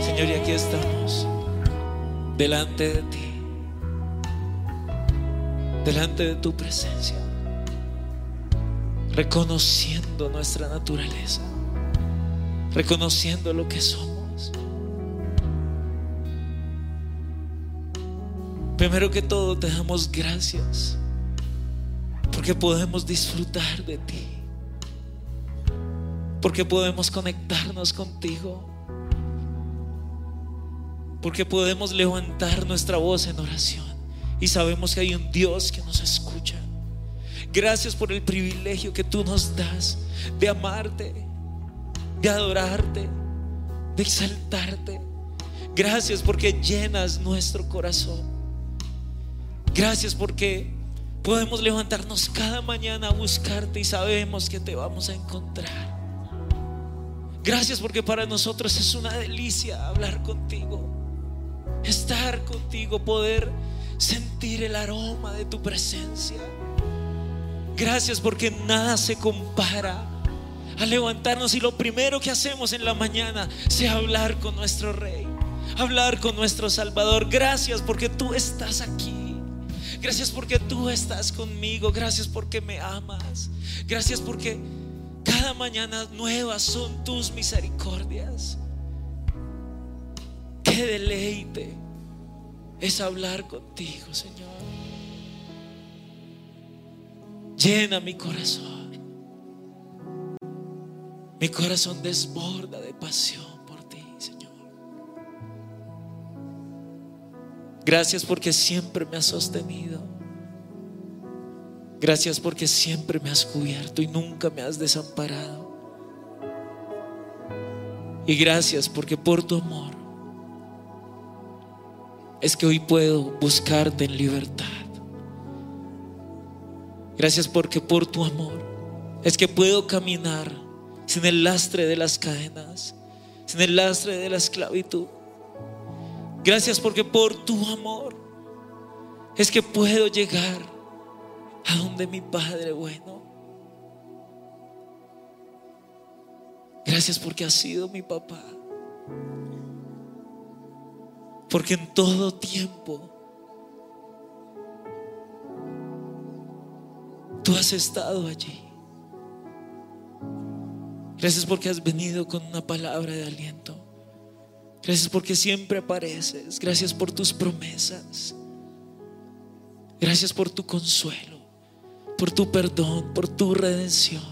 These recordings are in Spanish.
Señor, y aquí estamos, delante de ti, delante de tu presencia, reconociendo nuestra naturaleza, reconociendo lo que somos. Primero que todo, te damos gracias porque podemos disfrutar de ti, porque podemos conectarnos contigo porque podemos levantar nuestra voz en oración y sabemos que hay un Dios que nos escucha. Gracias por el privilegio que tú nos das de amarte, de adorarte, de exaltarte. Gracias porque llenas nuestro corazón. Gracias porque podemos levantarnos cada mañana a buscarte y sabemos que te vamos a encontrar. Gracias porque para nosotros es una delicia hablar contigo estar contigo, poder sentir el aroma de tu presencia. Gracias porque nada se compara a levantarnos y lo primero que hacemos en la mañana sea hablar con nuestro Rey, hablar con nuestro Salvador. Gracias porque tú estás aquí. Gracias porque tú estás conmigo. Gracias porque me amas. Gracias porque cada mañana nuevas son tus misericordias. Qué deleite es hablar contigo, Señor. Llena mi corazón. Mi corazón desborda de pasión por ti, Señor. Gracias porque siempre me has sostenido. Gracias porque siempre me has cubierto y nunca me has desamparado. Y gracias porque por tu amor es que hoy puedo buscarte en libertad. Gracias porque por tu amor es que puedo caminar sin el lastre de las cadenas, sin el lastre de la esclavitud. Gracias porque por tu amor es que puedo llegar a donde mi Padre bueno. Gracias porque has sido mi papá. Porque en todo tiempo tú has estado allí. Gracias porque has venido con una palabra de aliento. Gracias porque siempre apareces. Gracias por tus promesas. Gracias por tu consuelo, por tu perdón, por tu redención.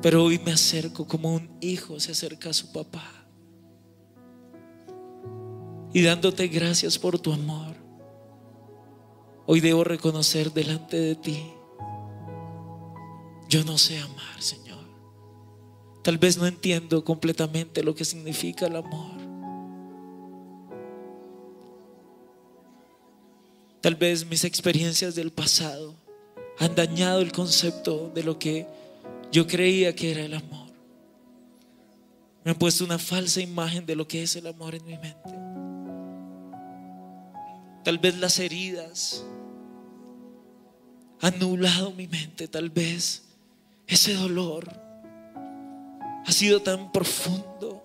Pero hoy me acerco como un hijo se acerca a su papá. Y dándote gracias por tu amor. Hoy debo reconocer delante de ti. Yo no sé amar, Señor. Tal vez no entiendo completamente lo que significa el amor. Tal vez mis experiencias del pasado han dañado el concepto de lo que yo creía que era el amor. Me han puesto una falsa imagen de lo que es el amor en mi mente. Tal vez las heridas han nublado mi mente. Tal vez ese dolor ha sido tan profundo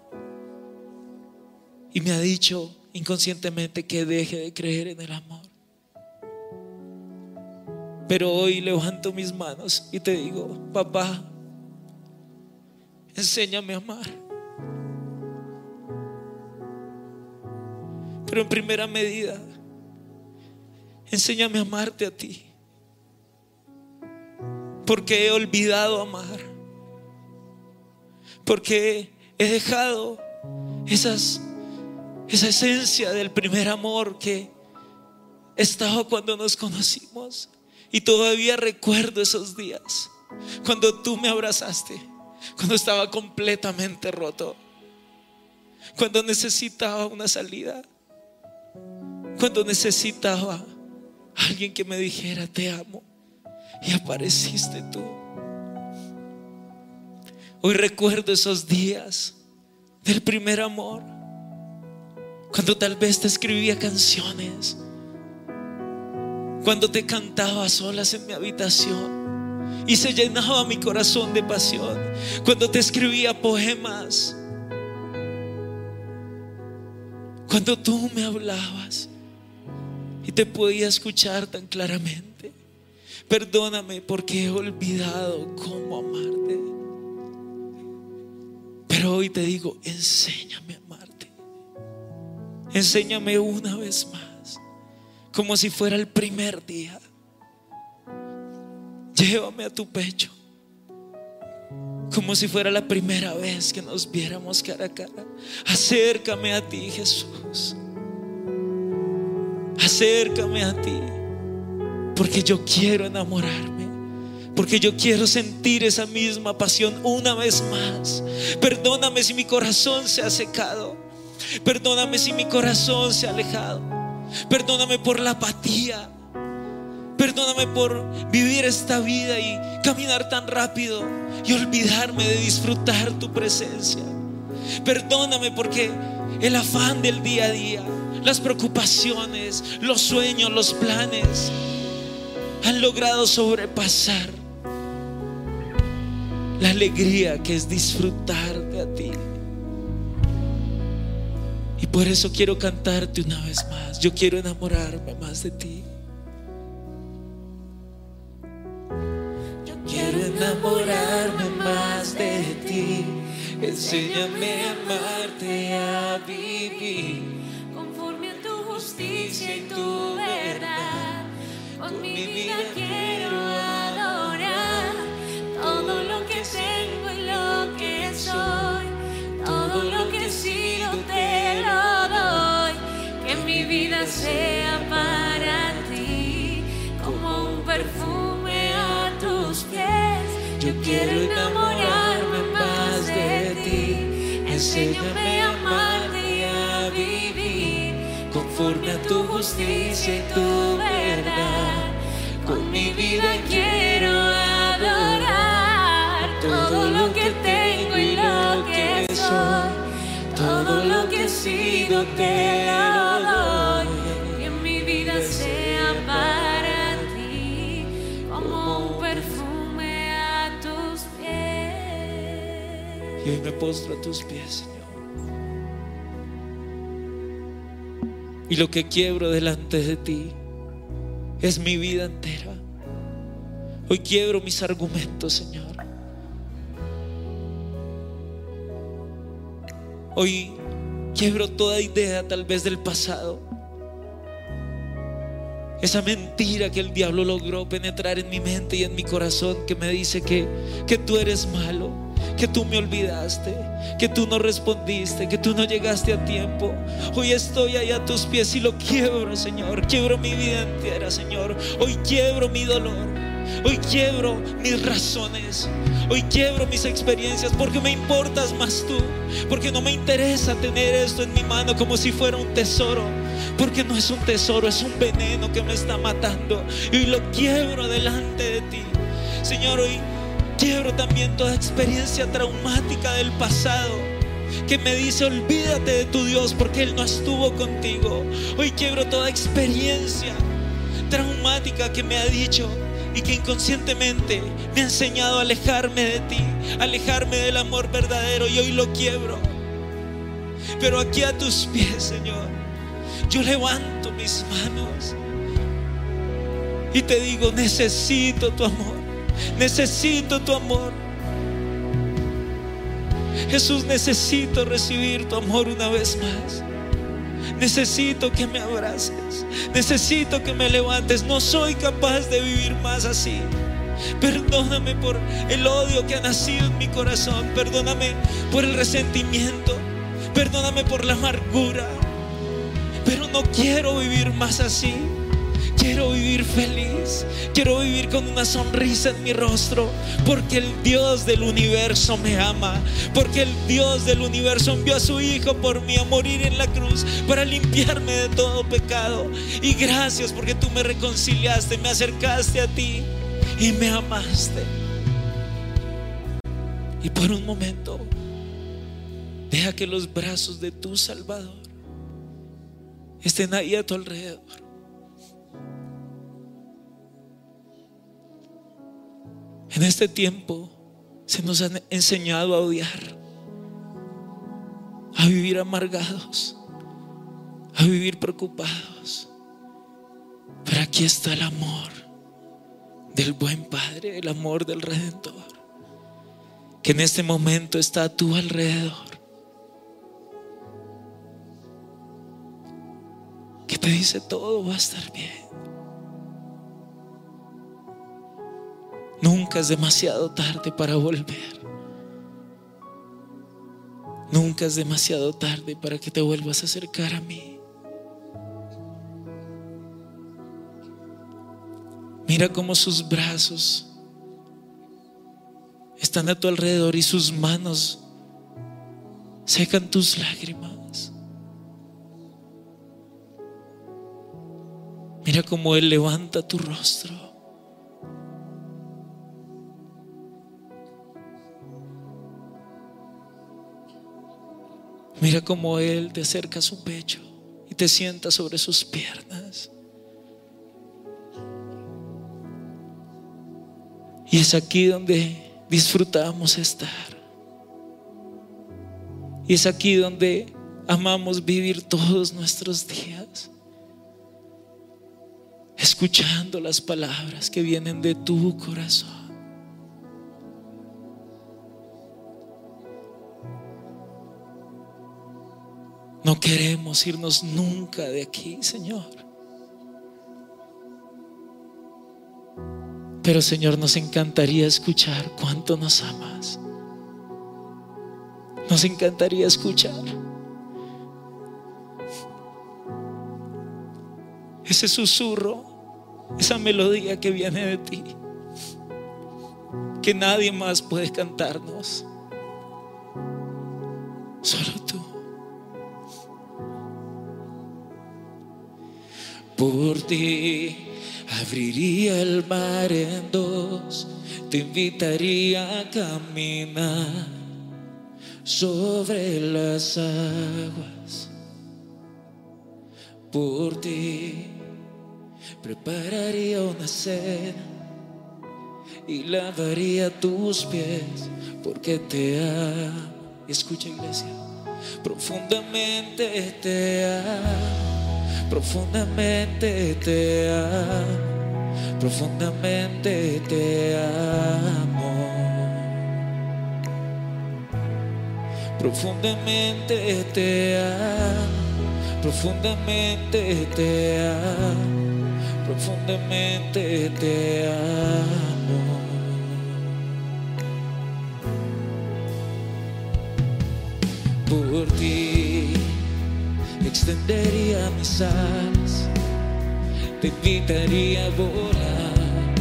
y me ha dicho inconscientemente que deje de creer en el amor. Pero hoy levanto mis manos y te digo, papá, enséñame a amar. Pero en primera medida, Enséñame a amarte a ti. Porque he olvidado amar. Porque he dejado esa esencia del primer amor que estaba cuando nos conocimos. Y todavía recuerdo esos días. Cuando tú me abrazaste. Cuando estaba completamente roto. Cuando necesitaba una salida. Cuando necesitaba alguien que me dijera te amo. Y apareciste tú. Hoy recuerdo esos días del primer amor. Cuando tal vez te escribía canciones. Cuando te cantaba solas en mi habitación. Y se llenaba mi corazón de pasión. Cuando te escribía poemas. Cuando tú me hablabas y te podía escuchar tan claramente. Perdóname porque he olvidado cómo amarte. Pero hoy te digo, enséñame a amarte. Enséñame una vez más, como si fuera el primer día. Llévame a tu pecho, como si fuera la primera vez que nos viéramos cara a cara. Acércame a ti, Jesús. Acércame a ti, porque yo quiero enamorarme, porque yo quiero sentir esa misma pasión una vez más. Perdóname si mi corazón se ha secado, perdóname si mi corazón se ha alejado, perdóname por la apatía, perdóname por vivir esta vida y caminar tan rápido y olvidarme de disfrutar tu presencia. Perdóname porque el afán del día a día, las preocupaciones, los sueños, los planes han logrado sobrepasar la alegría que es disfrutarte a ti. Y por eso quiero cantarte una vez más. Yo quiero enamorarme más de ti. Yo quiero enamorarme más de ti. Enséñame a amarte, a vivir. conforme a tu justicia y tu verdad. Con mi vida quiero adorar todo lo que tengo y lo que soy, todo lo que he sido te lo doy. Que mi vida sea para ti como un perfume a tus pies. Yo quiero enamorarme más de ti. Enséñame a amarte y a vivir conforme a tu justicia y tu verdad. Con mi vida quiero adorar todo lo que tengo y lo que soy, todo lo que he sido te lo doy. Que mi vida sea para ti como un perfume a tus pies. Y hoy me postro a tus pies, Y lo que quiebro delante de ti es mi vida entera. Hoy quiebro mis argumentos, Señor. Hoy quiebro toda idea tal vez del pasado. Esa mentira que el diablo logró penetrar en mi mente y en mi corazón que me dice que, que tú eres malo, que tú me olvidaste, que tú no respondiste, que tú no llegaste a tiempo. Hoy estoy ahí a tus pies y lo quiebro, Señor. Quiebro mi vida entera, Señor. Hoy quiebro mi dolor. Hoy quiebro mis razones. Hoy quiebro mis experiencias porque me importas más tú. Porque no me interesa tener esto en mi mano como si fuera un tesoro. Porque no es un tesoro, es un veneno que me está matando. Y lo quiebro delante de ti. Señor, hoy quiebro también toda experiencia traumática del pasado que me dice olvídate de tu Dios porque Él no estuvo contigo. Hoy quiebro toda experiencia traumática que me ha dicho y que inconscientemente me ha enseñado a alejarme de ti, alejarme del amor verdadero y hoy lo quiebro. Pero aquí a tus pies, Señor, yo levanto mis manos y te digo, necesito tu amor, necesito tu amor. Jesús, necesito recibir tu amor una vez más. Necesito que me abraces. Necesito que me levantes. No soy capaz de vivir más así. Perdóname por el odio que ha nacido en mi corazón. Perdóname por el resentimiento. Perdóname por la amargura. Pero no quiero vivir más así. Quiero vivir feliz. Quiero vivir con una sonrisa en mi rostro. Porque el Dios del universo me ama. Porque el Dios del universo envió a su Hijo por mí a morir en la cruz. Para limpiarme de todo pecado. Y gracias porque tú me reconciliaste. Me acercaste a ti. Y me amaste. Y por un momento. Deja que los brazos de tu Salvador estén ahí a tu alrededor. En este tiempo se nos han enseñado a odiar, a vivir amargados, a vivir preocupados. Pero aquí está el amor del buen Padre, el amor del Redentor, que en este momento está a tu alrededor. Que te dice todo va a estar bien. Nunca es demasiado tarde para volver. Nunca es demasiado tarde para que te vuelvas a acercar a mí. Mira cómo sus brazos están a tu alrededor y sus manos secan tus lágrimas. Mira cómo Él levanta tu rostro. Mira cómo Él te acerca a su pecho y te sienta sobre sus piernas. Y es aquí donde disfrutamos estar. Y es aquí donde amamos vivir todos nuestros días. Escuchando las palabras que vienen de tu corazón. No queremos irnos nunca de aquí, Señor. Pero Señor, nos encantaría escuchar cuánto nos amas. Nos encantaría escuchar ese susurro, esa melodía que viene de ti, que nadie más puede cantarnos, solo tú. Por ti abriría el mar en dos, te invitaría a caminar sobre las aguas. Por ti prepararía una cena y lavaría tus pies porque te amo. Escucha iglesia, profundamente te amo profundamente te amo, profundamente te amo. Profundamente te amo, profundamente te amo, profundamente te amo. Por ti extendería mis alas, te invitaría a volar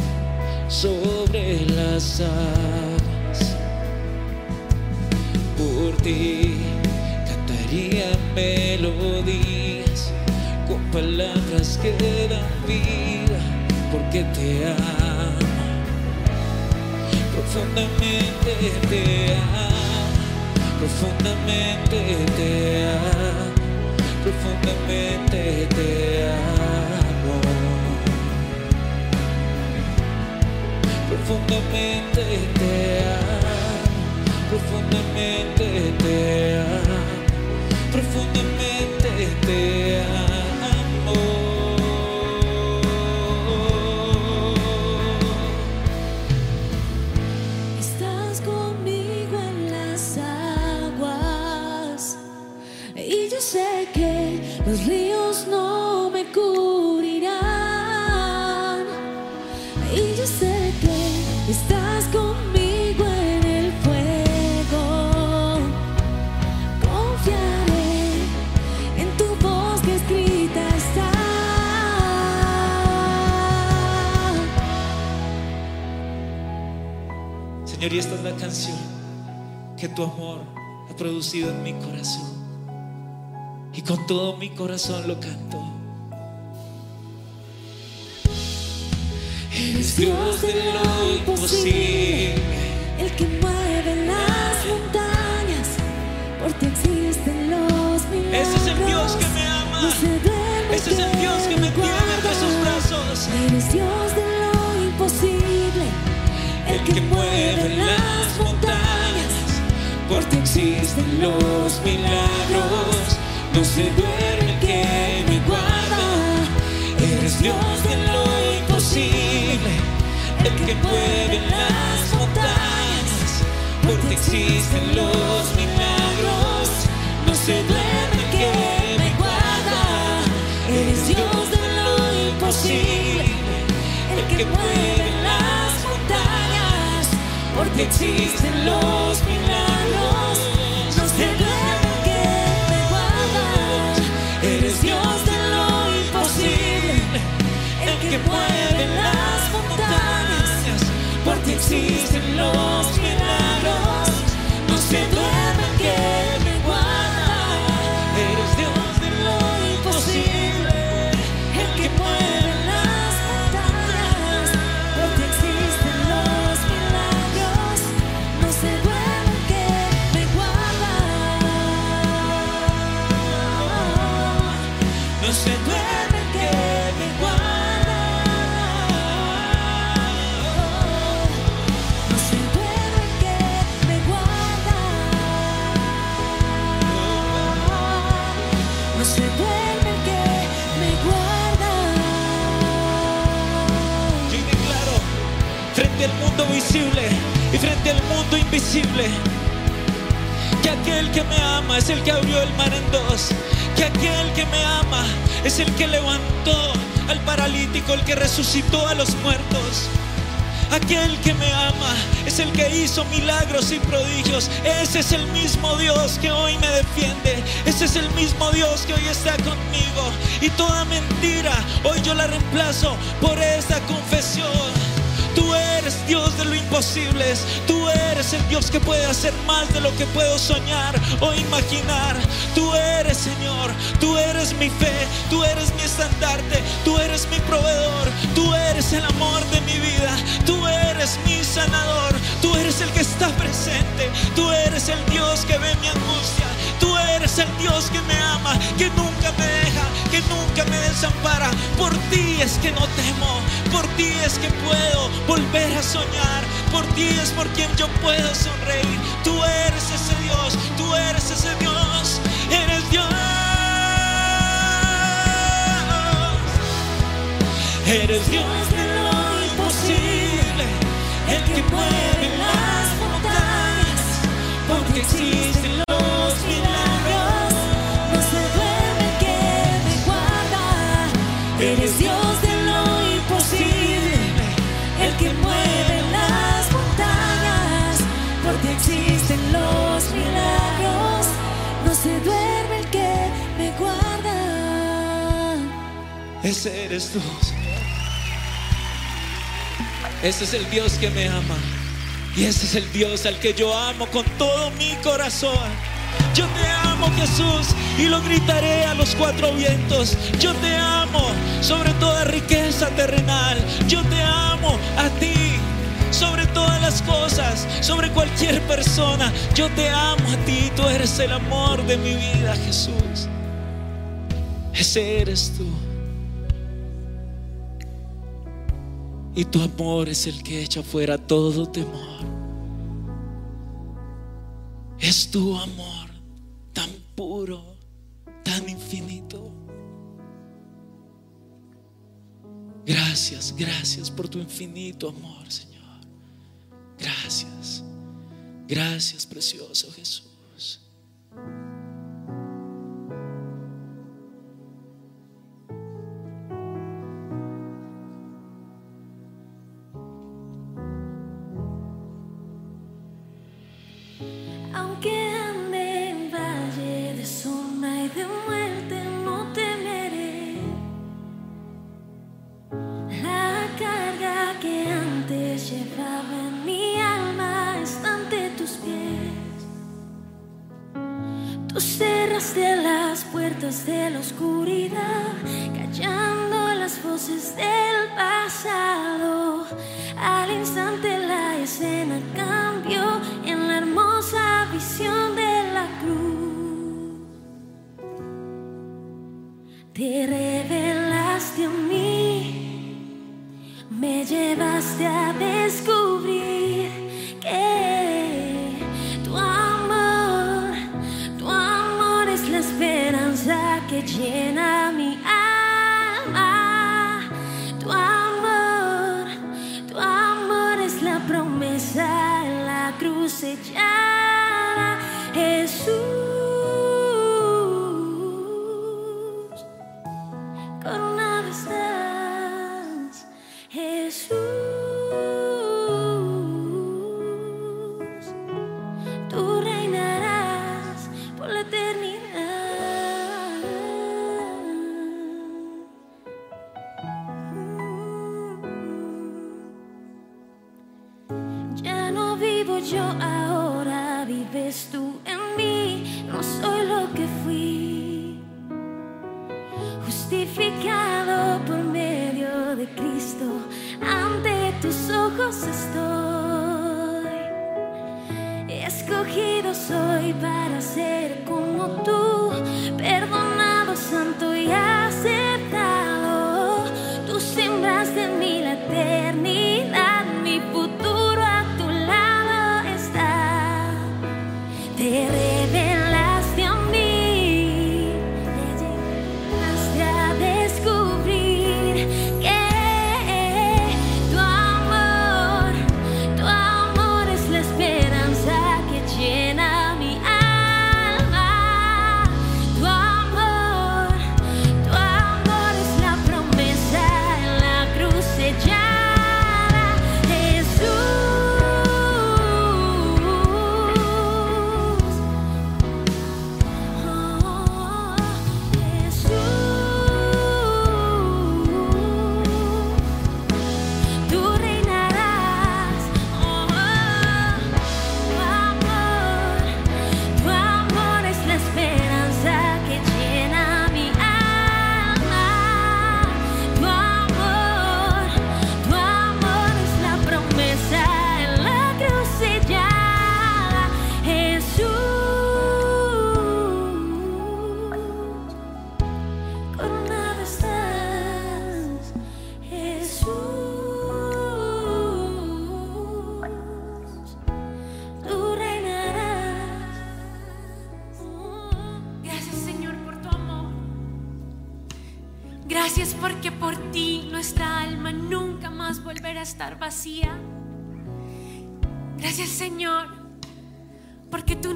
sobre las aguas. Por ti cantaría melodías con palabras que dan vida, porque te amo. Profundamente te amo, profundamente te amo profundamente te amo. Profundamente te amo, con todo mi corazón lo canto. Eres Dios de lo imposible. El que mueve las montañas, por ti existen los milagros. Ese es el Dios que me ama. Ese es el Dios que me tiene entre sus brazos. Eres Dios de lo imposible, El que mueve las montañas, por ti existen los milagros. Que mueve las montañas, por ti existen los milagros. No se duerme que me guarda. Eres Dios de lo imposible, el que mueve las montañas, porque existen los milagros. Porque existen los hizo milagros y prodigios. Ese es el mismo Dios que hoy me defiende. Ese es el mismo Dios que hoy está conmigo. Y toda mentira, hoy yo la reemplazo por esta confesión. Tú eres Dios de lo imposible. Tú eres el Dios que puede hacer más de lo que puedo soñar o imaginar. Tú eres Señor. Tú eres mi fe. Tú eres mi estandarte. Tú eres mi proveedor. Tú eres el amor de mi vida. Tú eres mi sanador. Tú eres el que está presente. Tú eres el Dios que ve mi angustia. Tú eres el Dios que me ama, que nunca me deja, que nunca me desampara. Por ti es que no temo, por ti es que puedo volver a soñar, por ti es por quien yo puedo sonreír. Tú eres ese Dios, tú eres ese Dios, eres Dios. Eres Dios que mueve las montañas, porque existen los milagros. No se duerme el que me guarda. Eres Dios de lo imposible, el que mueve las montañas, porque existen los milagros. No se duerme el que me guarda. Ese eres tú. Ese es el Dios que me ama. Y ese es el Dios al que yo amo con todo mi corazón. Yo te amo Jesús y lo gritaré a los cuatro vientos. Yo te amo sobre toda riqueza terrenal. Yo te amo a ti sobre todas las cosas, sobre cualquier persona. Yo te amo a ti. Tú eres el amor de mi vida Jesús. Ese eres tú. Y tu amor es el que echa fuera todo temor. Es tu amor tan puro, tan infinito. Gracias, gracias por tu infinito amor, Señor. Gracias. Gracias, precioso Jesús. Te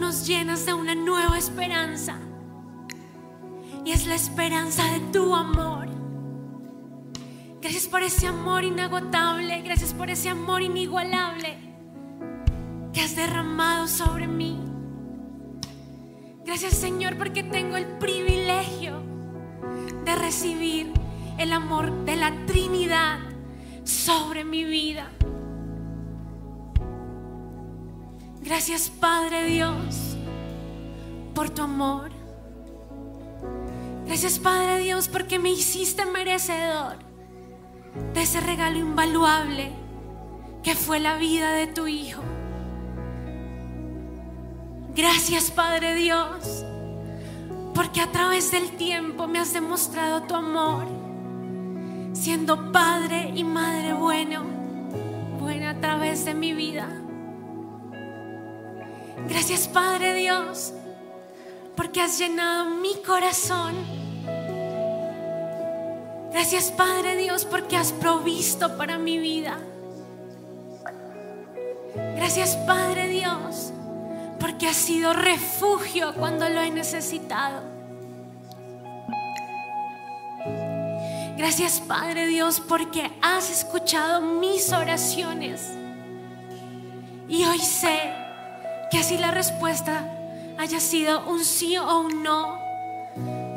llenas de una nueva esperanza. Y es la esperanza de tu amor. Gracias por ese amor inagotable. Gracias por ese amor inigualable que has derramado sobre mí. Gracias Señor porque tengo el privilegio de recibir el amor de la Trinidad sobre mi vida. Gracias Padre Dios por tu amor. Gracias Padre Dios porque me hiciste merecedor de ese regalo invaluable que fue la vida de tu Hijo. Gracias Padre Dios, porque a través del tiempo me has demostrado tu amor, siendo Padre y Madre bueno, buena a través de mi vida. Gracias Padre Dios, porque has llenado mi corazón. Gracias Padre Dios, porque has provisto para mi vida. Gracias Padre Dios, porque has sido refugio cuando lo he necesitado. Gracias Padre Dios, porque has escuchado mis oraciones. Y hoy sé que así la respuesta haya sido un sí o un no,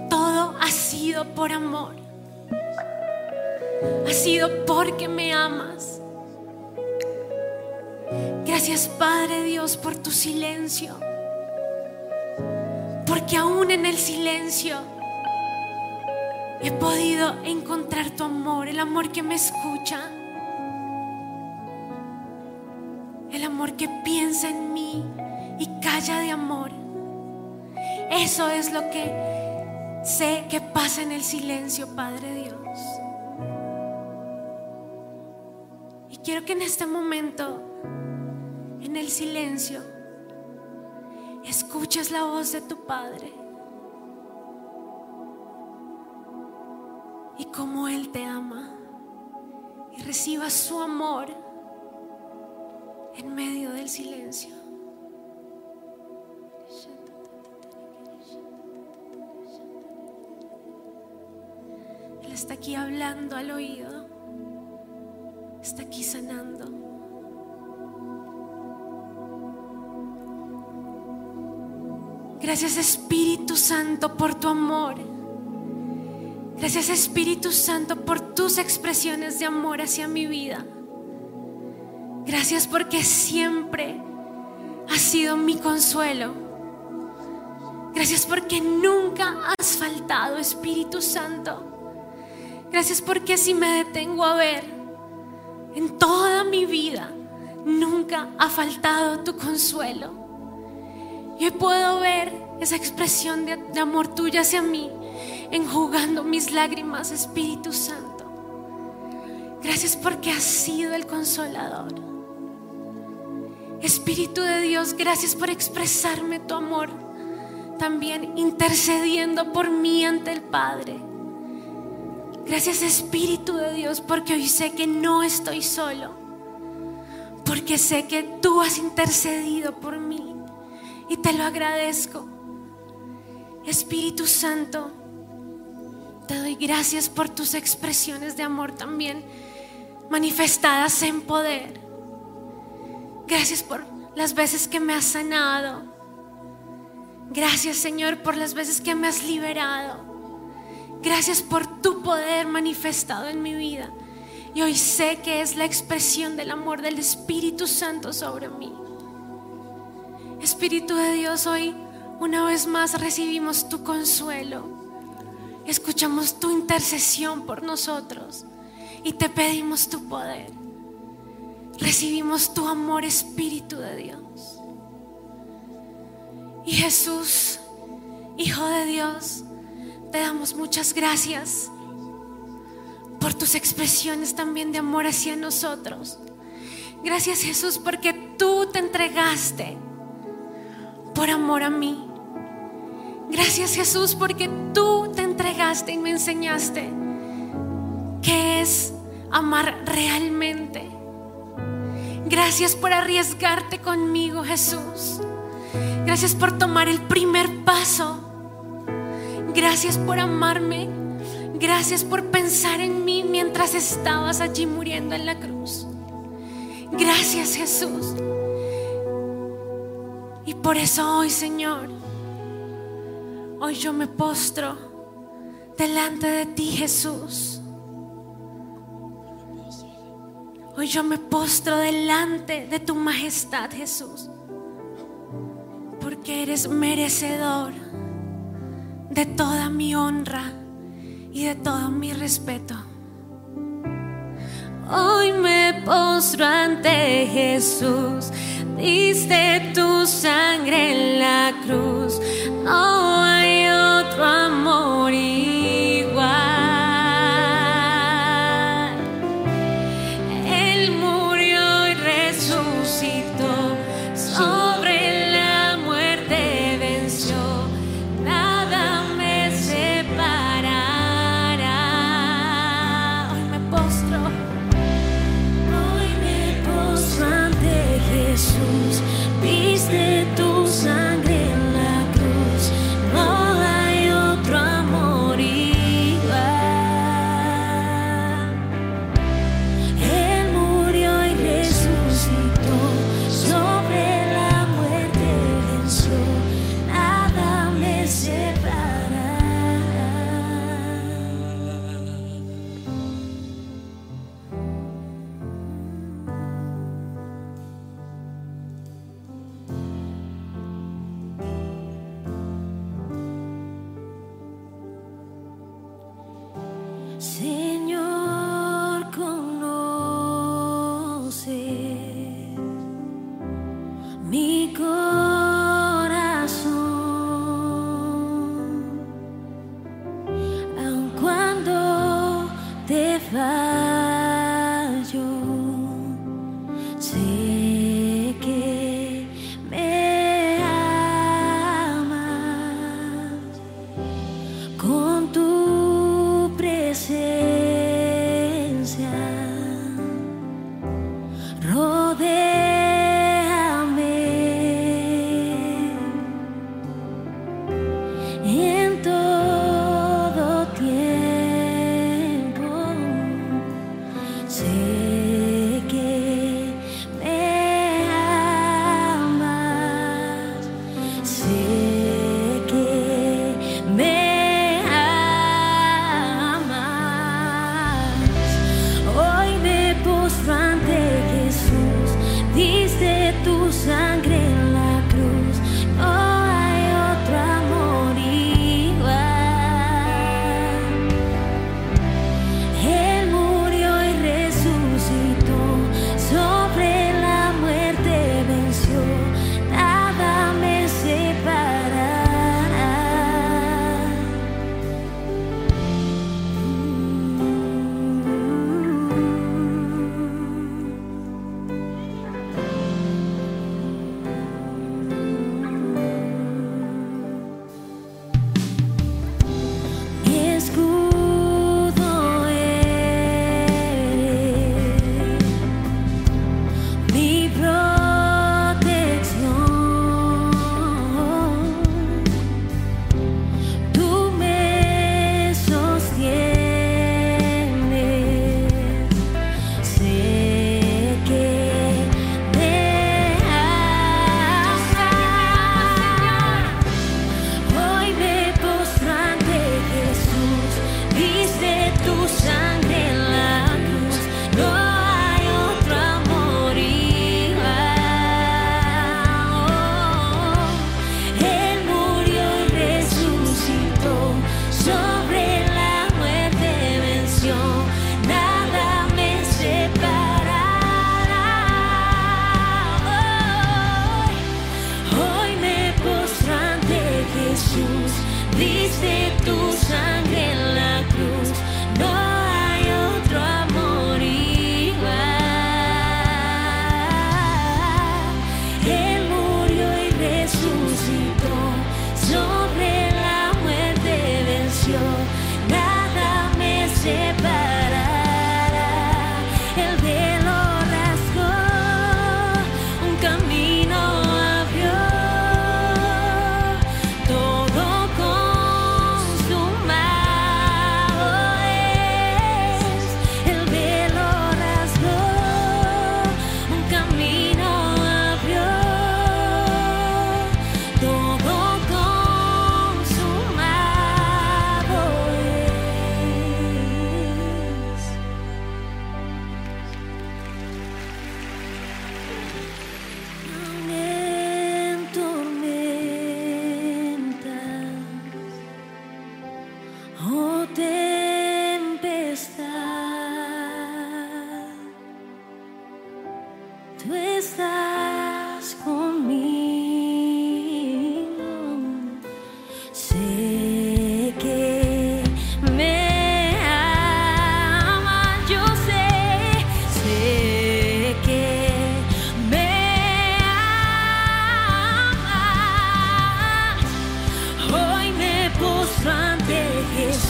todo ha sido por amor. Ha sido porque me amas. Gracias Padre Dios por tu silencio. Porque aún en el silencio he podido encontrar tu amor, el amor que me escucha, el amor que piensa en mí y calla de amor. Eso es lo que sé que pasa en el silencio, Padre Dios. Y quiero que en este momento, en el silencio, escuches la voz de tu Padre. Y cómo Él te ama. Y recibas su amor en medio del silencio. Está aquí hablando al oído. Está aquí sanando. Gracias Espíritu Santo por tu amor. Gracias Espíritu Santo por tus expresiones de amor hacia mi vida. Gracias porque siempre has sido mi consuelo. Gracias porque nunca has faltado, Espíritu Santo. Gracias porque si me detengo a ver en toda mi vida, nunca ha faltado tu consuelo. Y hoy puedo ver esa expresión de, de amor tuya hacia mí, enjugando mis lágrimas, Espíritu Santo. Gracias porque has sido el consolador. Espíritu de Dios, gracias por expresarme tu amor, también intercediendo por mí ante el Padre. Gracias Espíritu de Dios, porque hoy sé que no estoy solo, porque sé que tú has intercedido por mí y te lo agradezco. Espíritu Santo, te doy gracias por tus expresiones de amor también manifestadas en poder. Gracias por las veces que me has sanado. Gracias Señor por las veces que me has liberado. Gracias por tu poder manifestado en mi vida. Y hoy sé que es la expresión del amor del Espíritu Santo sobre mí. Espíritu de Dios, hoy una vez más recibimos tu consuelo. Escuchamos tu intercesión por nosotros y te pedimos tu poder. Recibimos tu amor, Espíritu de Dios. Y Jesús, Hijo de Dios, te damos muchas gracias por tus expresiones también de amor hacia nosotros. Gracias Jesús porque tú te entregaste por amor a mí. Gracias Jesús porque tú te entregaste y me enseñaste qué es amar realmente. Gracias por arriesgarte conmigo Jesús. Gracias por tomar el primer paso. Gracias por amarme. Gracias por pensar en mí mientras estabas allí muriendo en la cruz. Gracias Jesús. Y por eso hoy, Señor, hoy yo me postro delante de ti, Jesús. Hoy yo me postro delante de tu majestad, Jesús. Porque eres merecedor de toda mi honra y de todo mi respeto. Hoy me postro ante Jesús, diste tu sangre en la cruz, no hay otro amor climb.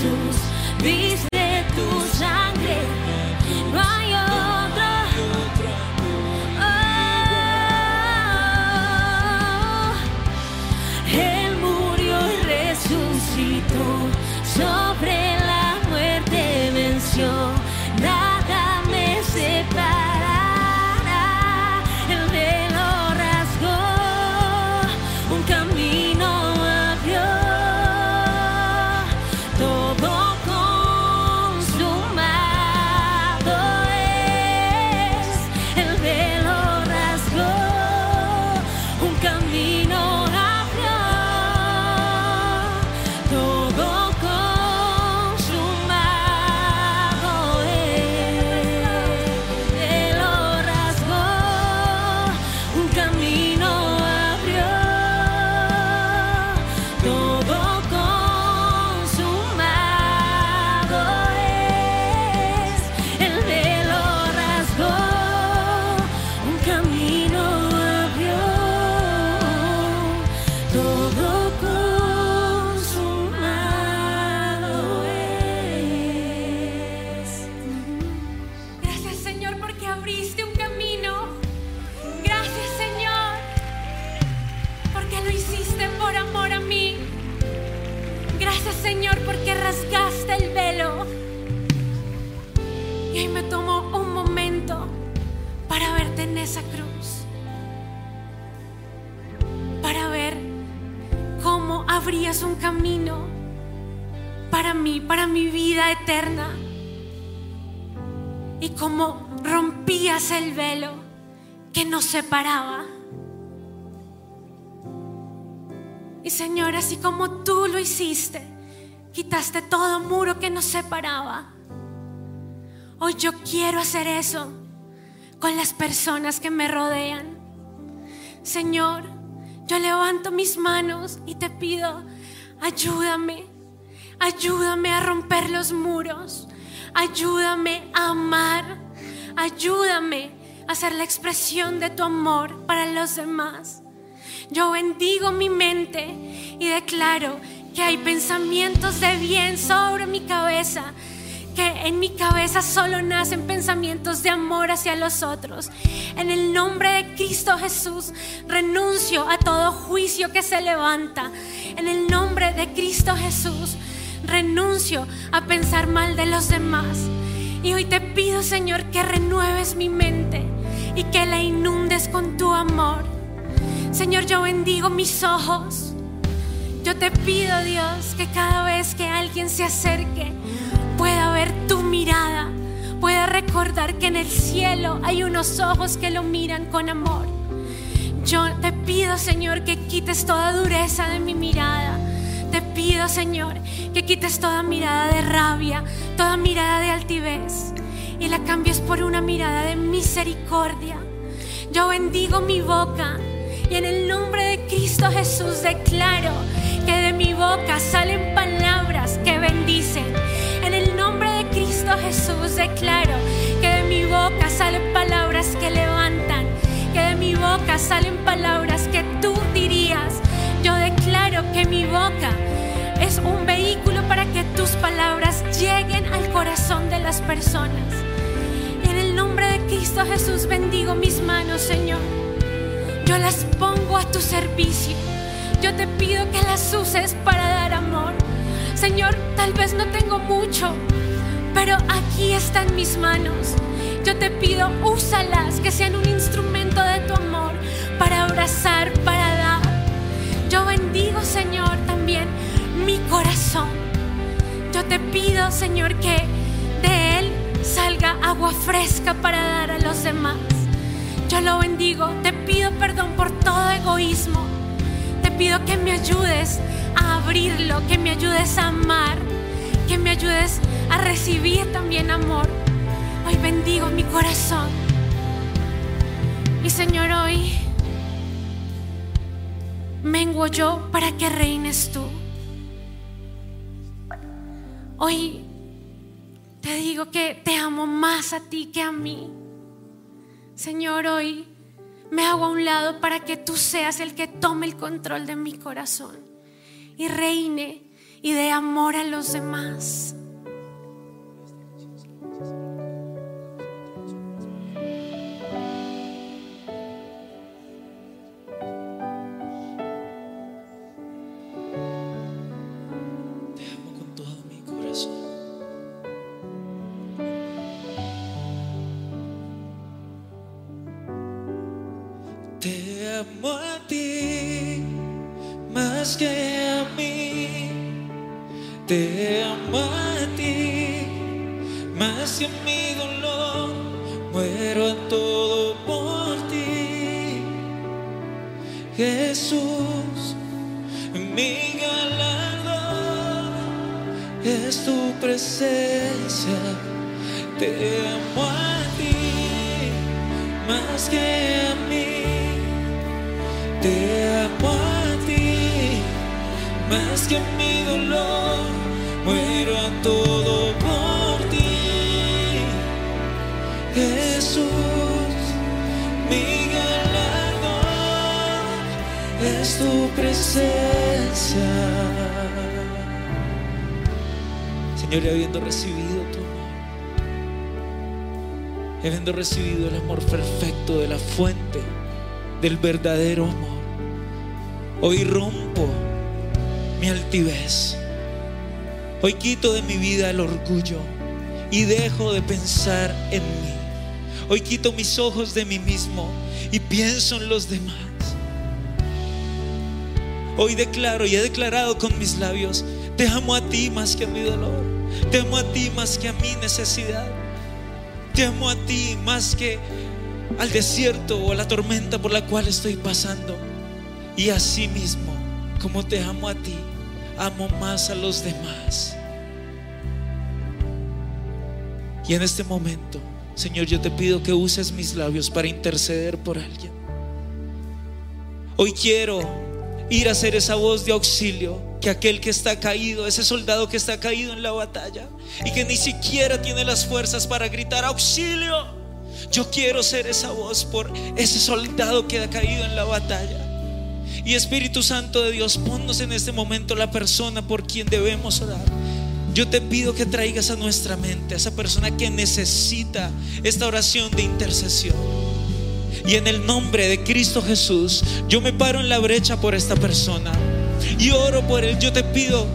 Jesús. Viste separaba. Y Señor, así como tú lo hiciste, quitaste todo muro que nos separaba. Hoy yo quiero hacer eso con las personas que me rodean. Señor, yo levanto mis manos y te pido, ayúdame, ayúdame a romper los muros, ayúdame a amar, ayúdame a ser la expresión de tu amor para los demás. Yo bendigo mi mente y declaro que hay pensamientos de bien sobre mi cabeza, que en mi cabeza solo nacen pensamientos de amor hacia los otros. En el nombre de Cristo Jesús renuncio a todo juicio que se levanta. En el nombre de Cristo Jesús renuncio a pensar mal de los demás. Y hoy te pido, Señor, que renueves mi mente y que la inundes con tu amor. Señor, yo bendigo mis ojos. Yo te pido, Dios, que cada vez que alguien se acerque pueda ver tu mirada, pueda recordar que en el cielo hay unos ojos que lo miran con amor. Yo te pido, Señor, que quites toda dureza de mi mirada. Te pido, Señor, que quites toda mirada de rabia, toda mirada de altivez y la cambies por una mirada de misericordia. Yo bendigo mi boca y en el nombre de Cristo Jesús declaro que de mi boca salen palabras que bendicen. En el nombre de Cristo Jesús declaro que de mi boca salen palabras que levantan, que de mi boca salen palabras que. Yo declaro que mi boca es un vehículo para que tus palabras lleguen al corazón de las personas. En el nombre de Cristo Jesús bendigo mis manos, Señor. Yo las pongo a tu servicio. Yo te pido que las uses para dar amor. Señor, tal vez no tengo mucho, pero aquí están mis manos. Yo te pido, úsalas, que sean un instrumento de tu amor para abrazar, para Señor, también mi corazón. Yo te pido, Señor, que de él salga agua fresca para dar a los demás. Yo lo bendigo. Te pido perdón por todo egoísmo. Te pido que me ayudes a abrirlo, que me ayudes a amar, que me ayudes a recibir también amor. Hoy bendigo mi corazón. Y Señor, hoy menguo yo para que reines tú. Hoy te digo que te amo más a ti que a mí. Señor, hoy me hago a un lado para que tú seas el que tome el control de mi corazón y reine y dé amor a los demás. Muero a todo por ti. Jesús, mi galardón es tu presencia. Señor, y habiendo recibido tu amor, habiendo recibido el amor perfecto de la fuente del verdadero amor, hoy rompo mi altivez. Hoy quito de mi vida el orgullo y dejo de pensar en mí. Hoy quito mis ojos de mí mismo y pienso en los demás. Hoy declaro y he declarado con mis labios, te amo a ti más que a mi dolor. Te amo a ti más que a mi necesidad. Te amo a ti más que al desierto o a la tormenta por la cual estoy pasando. Y así mismo, como te amo a ti, amo más a los demás. Y en este momento, Señor, yo te pido que uses mis labios para interceder por alguien. Hoy quiero ir a ser esa voz de auxilio que aquel que está caído, ese soldado que está caído en la batalla y que ni siquiera tiene las fuerzas para gritar auxilio. Yo quiero ser esa voz por ese soldado que ha caído en la batalla. Y Espíritu Santo de Dios, ponnos en este momento la persona por quien debemos orar. Yo te pido que traigas a nuestra mente a esa persona que necesita esta oración de intercesión. Y en el nombre de Cristo Jesús, yo me paro en la brecha por esta persona y oro por él. Yo te pido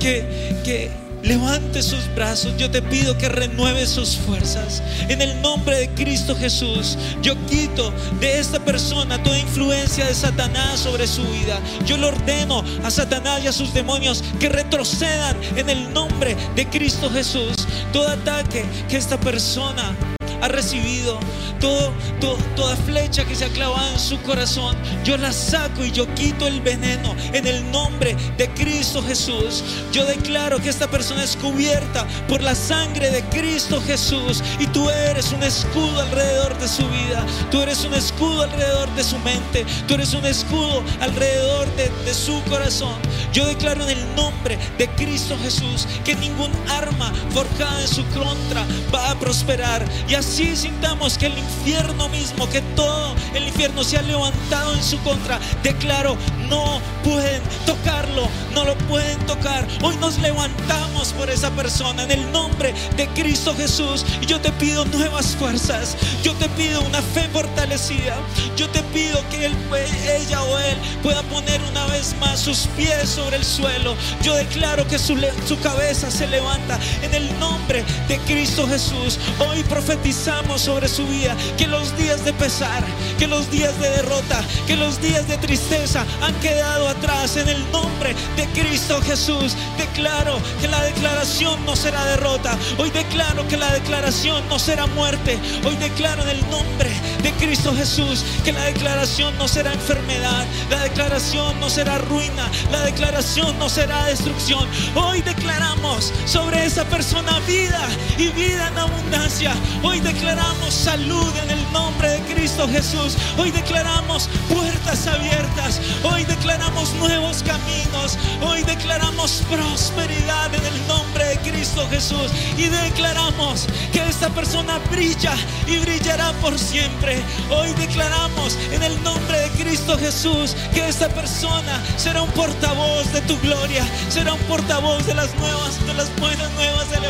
que, que levante sus brazos. Yo te pido que renueve sus fuerzas. En el nombre de Cristo Jesús, yo quito de esta persona toda influencia de Satanás sobre su vida. Yo le ordeno a Satanás y a sus demonios que retrocedan en el nombre de Cristo Jesús. Todo ataque que esta persona ha recibido, toda flecha que se ha clavado en su corazón, yo la saco y yo quito el veneno en el nombre de Cristo Jesús. Yo declaro que esta persona es cubierta por la sangre de Cristo Jesús y tú eres un escudo alrededor de su vida, tú eres un escudo alrededor de su mente, tú eres un escudo alrededor de, de su corazón. Yo declaro en el nombre de Cristo Jesús que ningún arma forjada en su contra va a prosperar. Y así sintamos que el infierno mismo, que todo el infierno se ha levantado en su contra. Declaro, no pueden tocarlo, no lo pueden tocar. Hoy nos levantamos por esa persona en el nombre de Cristo Jesús. Yo te pido nuevas fuerzas. Yo te pido una fe fortalecida. Yo te pido que él, ella o él pueda poner una vez más sus pies sobre el suelo. Yo declaro que su cabeza se levanta en el nombre de Cristo Jesús. Hoy profetizamos sobre su vida que los días de pesar, que los días de derrota, que los días de tristeza han quedado atrás en el nombre de Cristo Jesús. Declaro que la declaración no será derrota. Hoy declaro que la declaración no será muerte. Hoy declaro en el nombre de Cristo Jesús que la declaración no será enfermedad. La declaración no será ruina. La declaración no será destrucción. Hoy declaramos sobre esa persona vida y vida en abundancia. Hoy declaramos salud en el nombre de Cristo Jesús. Hoy declaramos puertas abiertas. Hoy declaramos nuevos caminos. Hoy declaramos prosperidad en el nombre de Cristo Jesús. Y declaramos que esta persona brilla y brillará por siempre. Hoy declaramos en el nombre de Cristo Jesús que esta persona será un portavoz de tu gloria. Será un portavoz de las nuevas, de las buenas nuevas del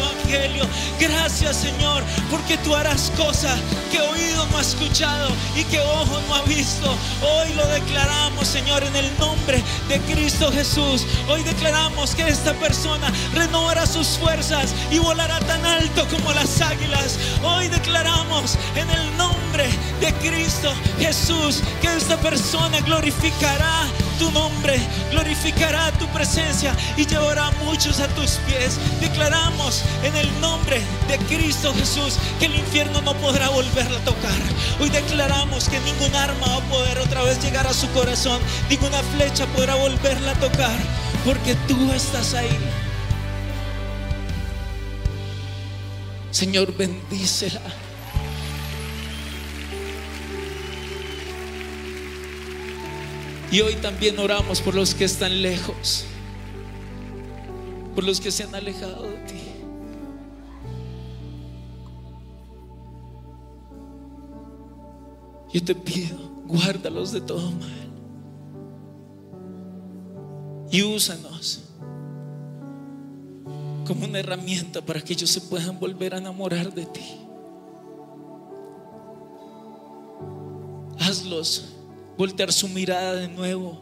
Gracias Señor, porque tú harás cosas que oído no ha escuchado y que ojo no ha visto. Hoy lo declaramos, Señor, en el nombre de Cristo Jesús. Hoy declaramos que esta persona renovará sus fuerzas y volará tan alto como las águilas. Hoy declaramos en el nombre de Cristo Jesús que esta persona glorificará tu nombre, glorificará tu presencia y llevará a muchos a tus pies. Declaramos en el nombre de Cristo Jesús que el infierno no podrá volverla a tocar. Hoy declaramos que ningún arma va a poder otra vez llegar a su corazón, ninguna flecha podrá volverla a tocar, porque tú estás ahí. Señor, bendícela. Y hoy también oramos por los que están lejos, por los que se han alejado de ti. Yo te pido, guárdalos de todo mal. Y úsanos como una herramienta para que ellos se puedan volver a enamorar de ti. Hazlos voltear su mirada de nuevo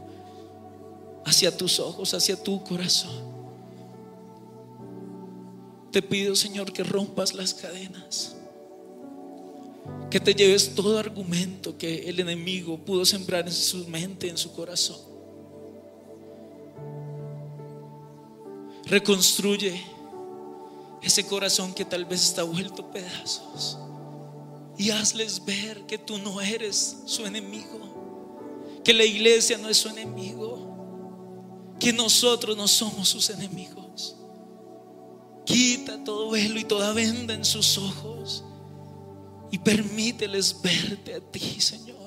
hacia tus ojos, hacia tu corazón. Te pido, Señor, que rompas las cadenas, que te lleves todo argumento que el enemigo pudo sembrar en su mente, en su corazón. Reconstruye ese corazón que tal vez está vuelto pedazos y hazles ver que tú no eres su enemigo que la iglesia no es su enemigo, que nosotros no somos sus enemigos. Quita todo velo y toda venda en sus ojos y permíteles verte a ti, Señor.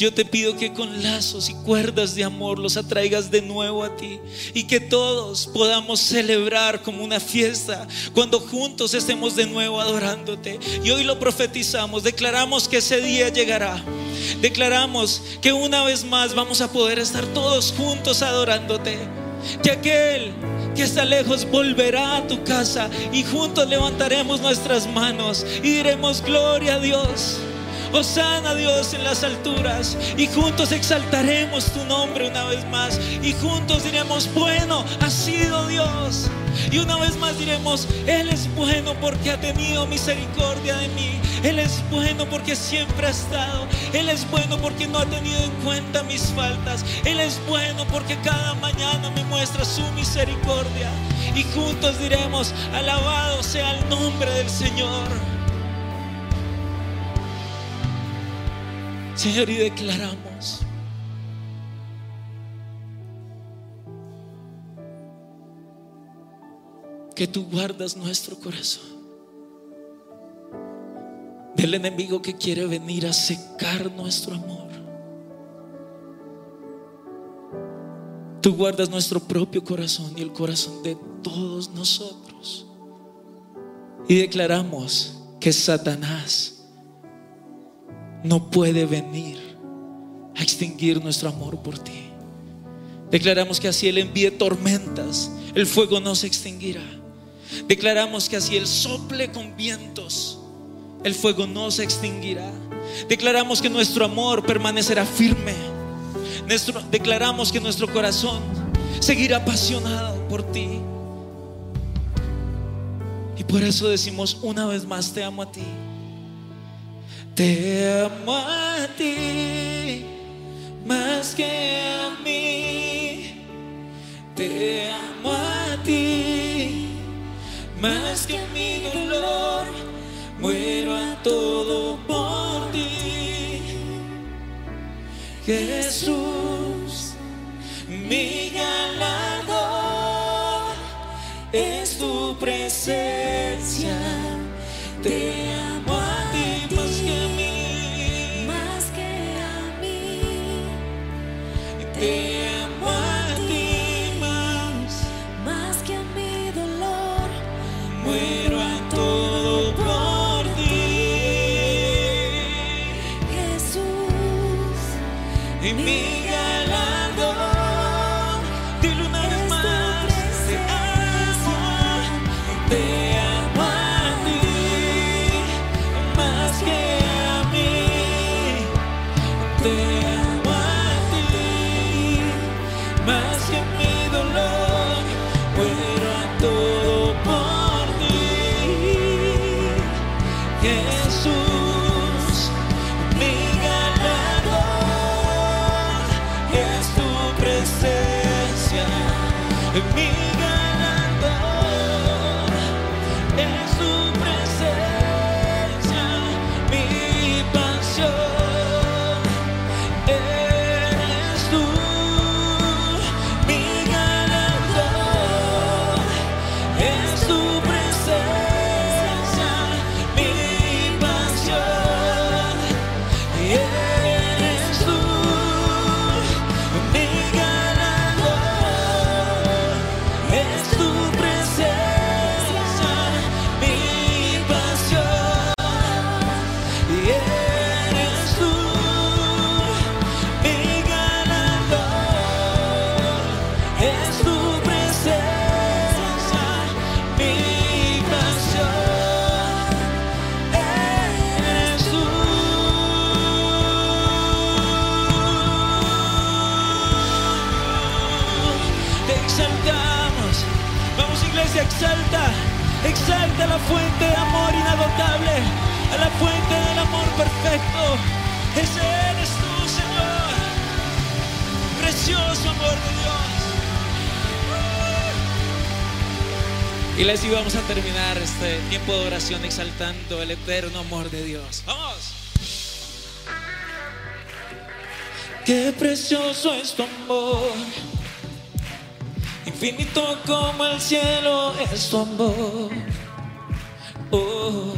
Yo te pido que con lazos y cuerdas de amor los atraigas de nuevo a ti y que todos podamos celebrar como una fiesta cuando juntos estemos de nuevo adorándote. Y hoy lo profetizamos, declaramos que ese día llegará. Declaramos que una vez más vamos a poder estar todos juntos adorándote. Que aquel que está lejos volverá a tu casa y juntos levantaremos nuestras manos y diremos gloria a Dios. Osana Dios en las alturas y juntos exaltaremos tu nombre una vez más y juntos diremos, bueno, ha sido Dios. Y una vez más diremos, Él es bueno porque ha tenido misericordia de mí. Él es bueno porque siempre ha estado. Él es bueno porque no ha tenido en cuenta mis faltas. Él es bueno porque cada mañana me muestra su misericordia. Y juntos diremos, alabado sea el nombre del Señor. Señor, y declaramos que tú guardas nuestro corazón del enemigo que quiere venir a secar nuestro amor. Tú guardas nuestro propio corazón y el corazón de todos nosotros. Y declaramos que Satanás no puede venir a extinguir nuestro amor por ti. Declaramos que así Él envíe tormentas, el fuego no se extinguirá. Declaramos que así Él sople con vientos, el fuego no se extinguirá. Declaramos que nuestro amor permanecerá firme. Declaramos que nuestro corazón seguirá apasionado por ti. Y por eso decimos una vez más, te amo a ti. Te amo a ti más que a mí. Te amo a ti más que mi dolor. Muero a todo por ti. Jesús, mi galardón es tu presencia tiempo de oración exaltando el eterno amor de Dios. ¡Vamos! Qué precioso es tu amor, infinito como el cielo es tu amor. Oh,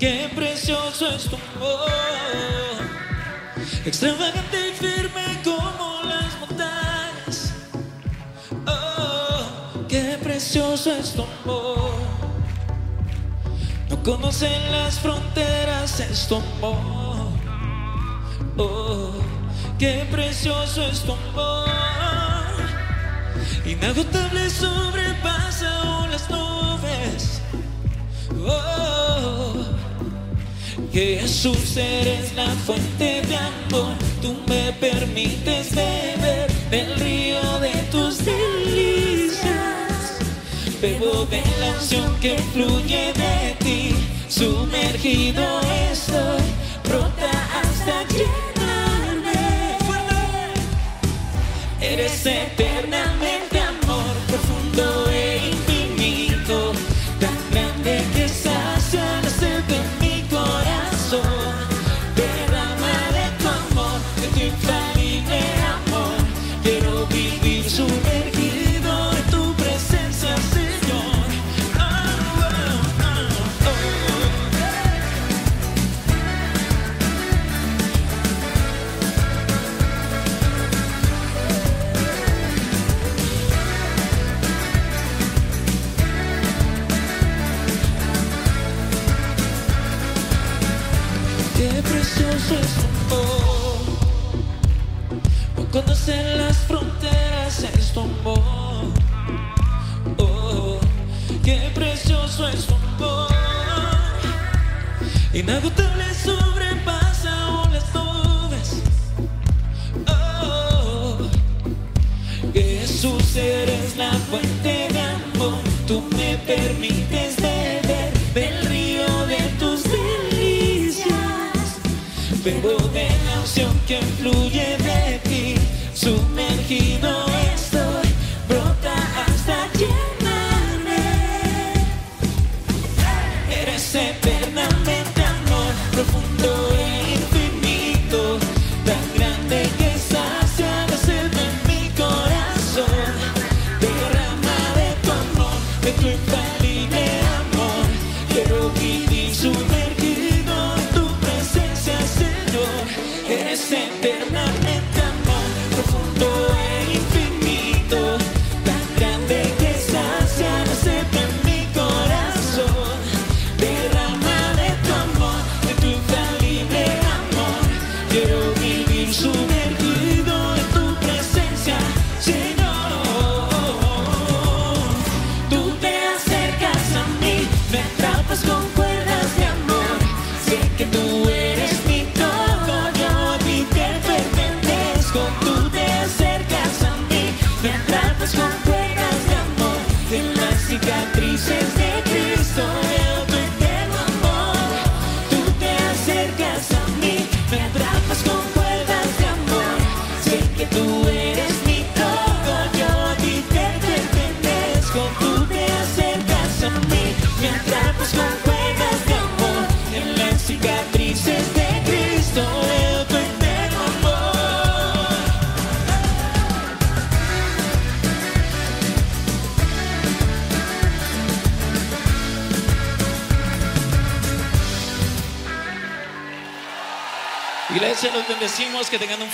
qué precioso es tu amor, extravagante y firme como las montañas. Oh, qué precioso es tu amor conocen las fronteras, es tu amor. Oh, qué precioso es tu amor. Inagotable sobrepasa las nubes. Oh, Jesús eres la fuente de amor. Tú me permites beber del río de tus días. Bebo de la unción que fluye de ti, sumergido estoy, brota hasta llenarme. Eres eternamente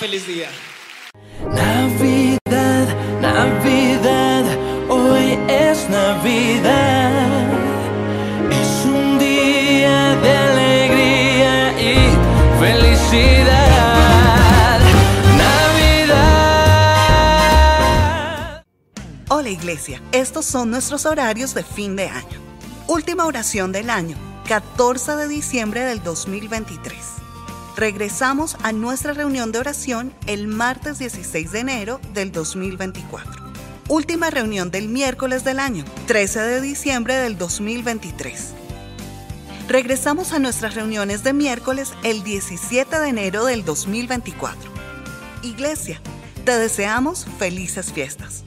feliz día. Navidad, Navidad, hoy es Navidad. Es un día de alegría y felicidad. Navidad. Hola Iglesia, estos son nuestros horarios de fin de año. Última oración del año, 14 de diciembre del 2023. Regresamos a nuestra reunión de oración el martes 16 de enero del 2024. Última reunión del miércoles del año, 13 de diciembre del 2023. Regresamos a nuestras reuniones de miércoles el 17 de enero del 2024. Iglesia, te deseamos felices fiestas.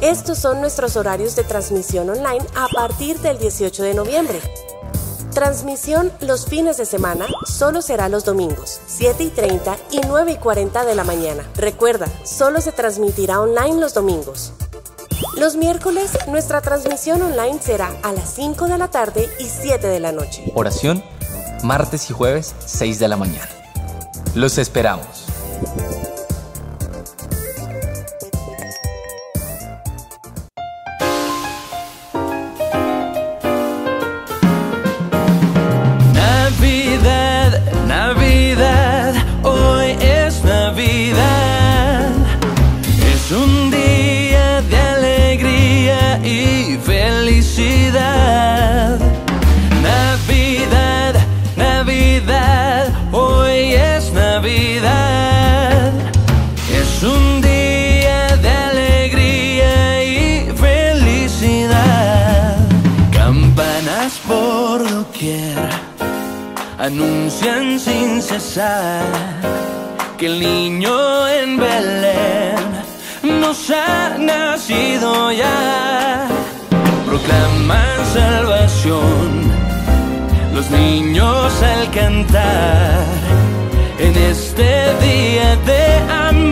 Estos son nuestros horarios de transmisión online a partir del 18 de noviembre. Transmisión los fines de semana solo será los domingos, 7 y 30 y 9 y 40 de la mañana. Recuerda, solo se transmitirá online los domingos. Los miércoles, nuestra transmisión online será a las 5 de la tarde y 7 de la noche. Oración, martes y jueves, 6 de la mañana. Los esperamos. Anuncian sin cesar que el niño en Belén nos ha nacido ya. Proclaman salvación los niños al cantar en este día de amor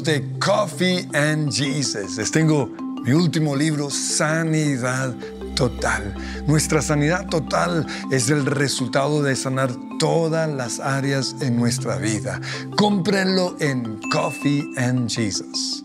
de Coffee and Jesus. Les tengo mi último libro, Sanidad Total. Nuestra sanidad total es el resultado de sanar todas las áreas en nuestra vida. Cómprenlo en Coffee and Jesus.